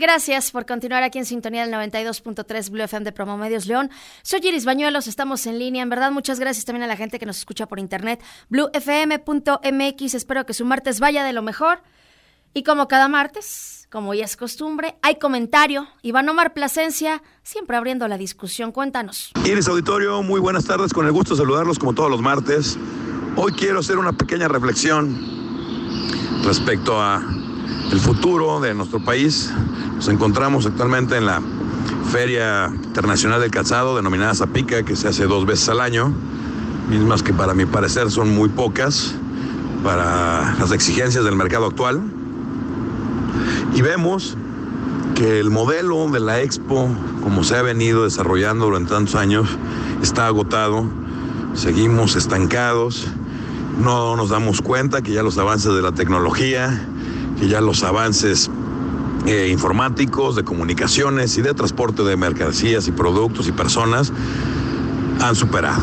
Gracias por continuar aquí en sintonía del 92.3 Blue FM de Promo Medios León. Soy Iris Bañuelos, estamos en línea. En verdad, muchas gracias también a la gente que nos escucha por internet. bluefm.mx. Espero que su martes vaya de lo mejor. Y como cada martes, como ya es costumbre, hay comentario. Iván Omar Plasencia, siempre abriendo la discusión. Cuéntanos. Iris Auditorio, muy buenas tardes. Con el gusto de saludarlos como todos los martes. Hoy quiero hacer una pequeña reflexión respecto a el futuro de nuestro país. Nos encontramos actualmente en la Feria Internacional del Calzado, denominada Zapica, que se hace dos veces al año, mismas que para mi parecer son muy pocas para las exigencias del mercado actual. Y vemos que el modelo de la expo, como se ha venido desarrollando durante tantos años, está agotado, seguimos estancados, no nos damos cuenta que ya los avances de la tecnología, que ya los avances eh, informáticos, de comunicaciones y de transporte de mercancías y productos y personas han superado.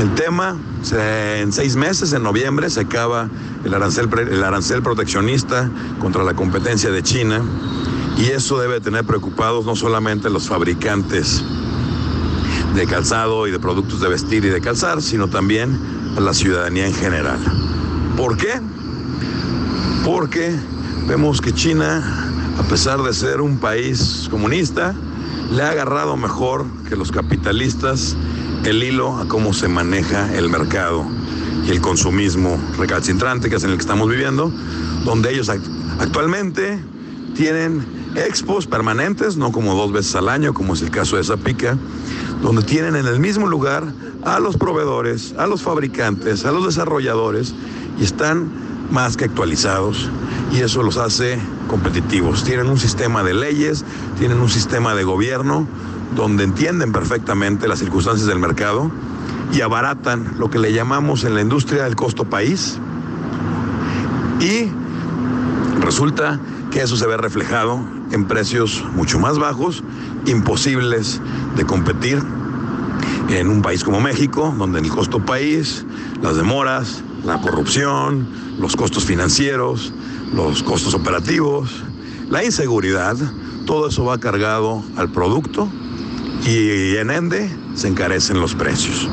El tema, en seis meses, en noviembre, se acaba el arancel, el arancel proteccionista contra la competencia de China y eso debe tener preocupados no solamente los fabricantes de calzado y de productos de vestir y de calzar, sino también a la ciudadanía en general. ¿Por qué? porque vemos que China, a pesar de ser un país comunista, le ha agarrado mejor que los capitalistas el hilo a cómo se maneja el mercado y el consumismo recalcitrante que es en el que estamos viviendo, donde ellos actualmente tienen expos permanentes, no como dos veces al año, como es el caso de Zapica, donde tienen en el mismo lugar a los proveedores, a los fabricantes, a los desarrolladores y están más que actualizados y eso los hace competitivos. Tienen un sistema de leyes, tienen un sistema de gobierno donde entienden perfectamente las circunstancias del mercado y abaratan lo que le llamamos en la industria el costo país y resulta que eso se ve reflejado en precios mucho más bajos, imposibles de competir en un país como México, donde el costo país, las demoras, la corrupción, los costos financieros, los costos operativos, la inseguridad, todo eso va cargado al producto y en ende se encarecen los precios.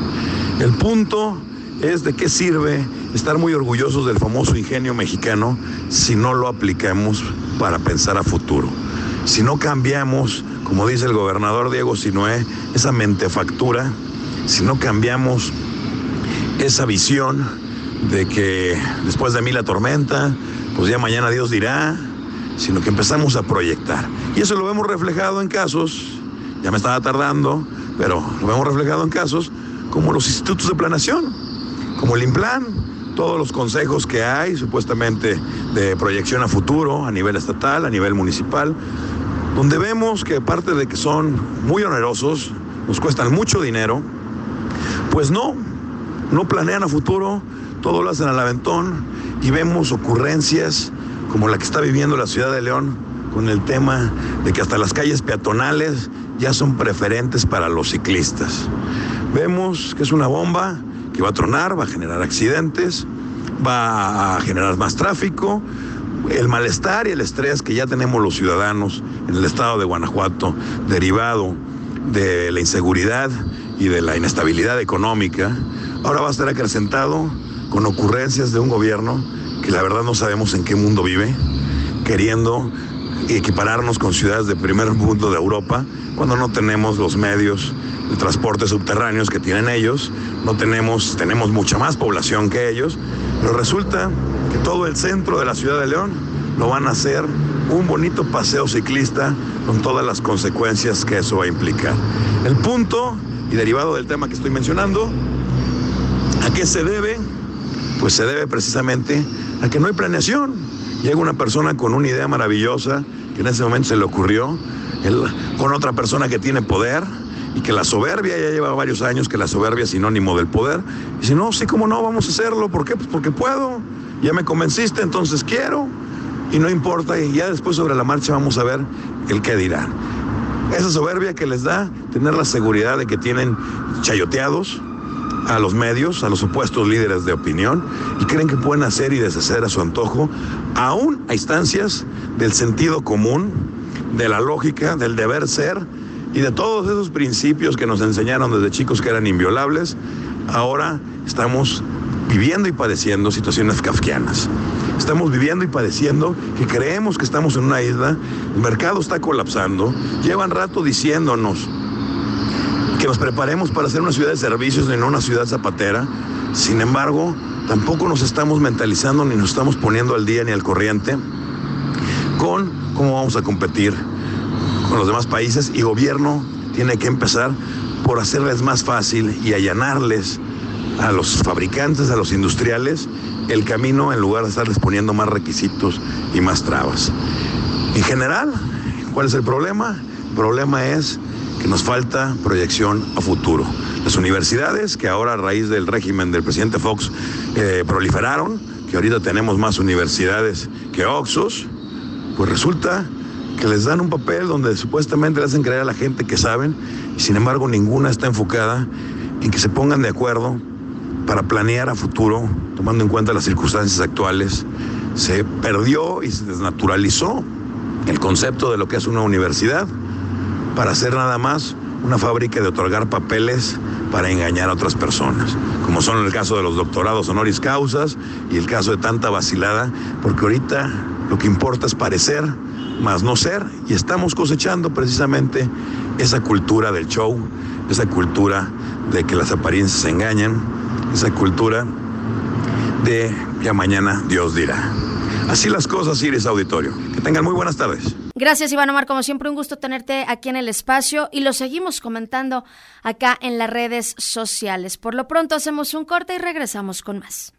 El punto es de qué sirve estar muy orgullosos del famoso ingenio mexicano si no lo aplicamos para pensar a futuro. Si no cambiamos, como dice el gobernador Diego Sinoé, esa mentefactura, si no cambiamos esa visión de que después de mí la tormenta, pues ya mañana Dios dirá, sino que empezamos a proyectar. Y eso lo vemos reflejado en casos, ya me estaba tardando, pero lo vemos reflejado en casos como los institutos de planación, como el IMPLAN, todos los consejos que hay supuestamente de proyección a futuro a nivel estatal, a nivel municipal, donde vemos que aparte de que son muy onerosos, nos cuestan mucho dinero, pues no, no planean a futuro, todo lo hacen al aventón y vemos ocurrencias como la que está viviendo la ciudad de León con el tema de que hasta las calles peatonales ya son preferentes para los ciclistas. Vemos que es una bomba que va a tronar, va a generar accidentes, va a generar más tráfico, el malestar y el estrés que ya tenemos los ciudadanos en el estado de Guanajuato, derivado de la inseguridad y de la inestabilidad económica, ahora va a estar acrecentado con ocurrencias de un gobierno que la verdad no sabemos en qué mundo vive, queriendo equipararnos con ciudades de primer mundo de Europa, cuando no tenemos los medios de transporte subterráneos que tienen ellos, no tenemos, tenemos mucha más población que ellos, pero resulta que todo el centro de la ciudad de León lo van a hacer un bonito paseo ciclista con todas las consecuencias que eso va a implicar. El punto, y derivado del tema que estoy mencionando, ¿a qué se debe? Pues se debe precisamente a que no hay planeación. Llega una persona con una idea maravillosa que en ese momento se le ocurrió, con otra persona que tiene poder y que la soberbia ya lleva varios años que la soberbia es sinónimo del poder. Y dice, no, sí, cómo no, vamos a hacerlo. ¿Por qué? Pues porque puedo. Ya me convenciste, entonces quiero. Y no importa, y ya después sobre la marcha vamos a ver el qué dirán. Esa soberbia que les da tener la seguridad de que tienen chayoteados, a los medios, a los supuestos líderes de opinión, y creen que pueden hacer y deshacer a su antojo, aún a instancias del sentido común de la lógica, del deber ser y de todos esos principios que nos enseñaron desde chicos que eran inviolables, ahora estamos viviendo y padeciendo situaciones kafkianas. Estamos viviendo y padeciendo que creemos que estamos en una isla, el mercado está colapsando, llevan rato diciéndonos que nos preparemos para ser una ciudad de servicios y no una ciudad zapatera. Sin embargo, tampoco nos estamos mentalizando ni nos estamos poniendo al día ni al corriente con cómo vamos a competir con los demás países y gobierno tiene que empezar por hacerles más fácil y allanarles a los fabricantes, a los industriales, el camino en lugar de estarles poniendo más requisitos y más trabas. En general, ¿cuál es el problema? El problema es nos falta proyección a futuro. Las universidades, que ahora a raíz del régimen del presidente Fox eh, proliferaron, que ahorita tenemos más universidades que Oxos, pues resulta que les dan un papel donde supuestamente le hacen creer a la gente que saben, y sin embargo ninguna está enfocada en que se pongan de acuerdo para planear a futuro, tomando en cuenta las circunstancias actuales. Se perdió y se desnaturalizó el concepto de lo que es una universidad para hacer nada más una fábrica de otorgar papeles para engañar a otras personas, como son el caso de los doctorados honoris causas y el caso de tanta vacilada, porque ahorita lo que importa es parecer, más no ser, y estamos cosechando precisamente esa cultura del show, esa cultura de que las apariencias engañan, esa cultura de ya mañana Dios dirá. Así las cosas, Iris Auditorio. Que tengan muy buenas tardes. Gracias, Iván Omar. Como siempre, un gusto tenerte aquí en el espacio y lo seguimos comentando acá en las redes sociales. Por lo pronto, hacemos un corte y regresamos con más.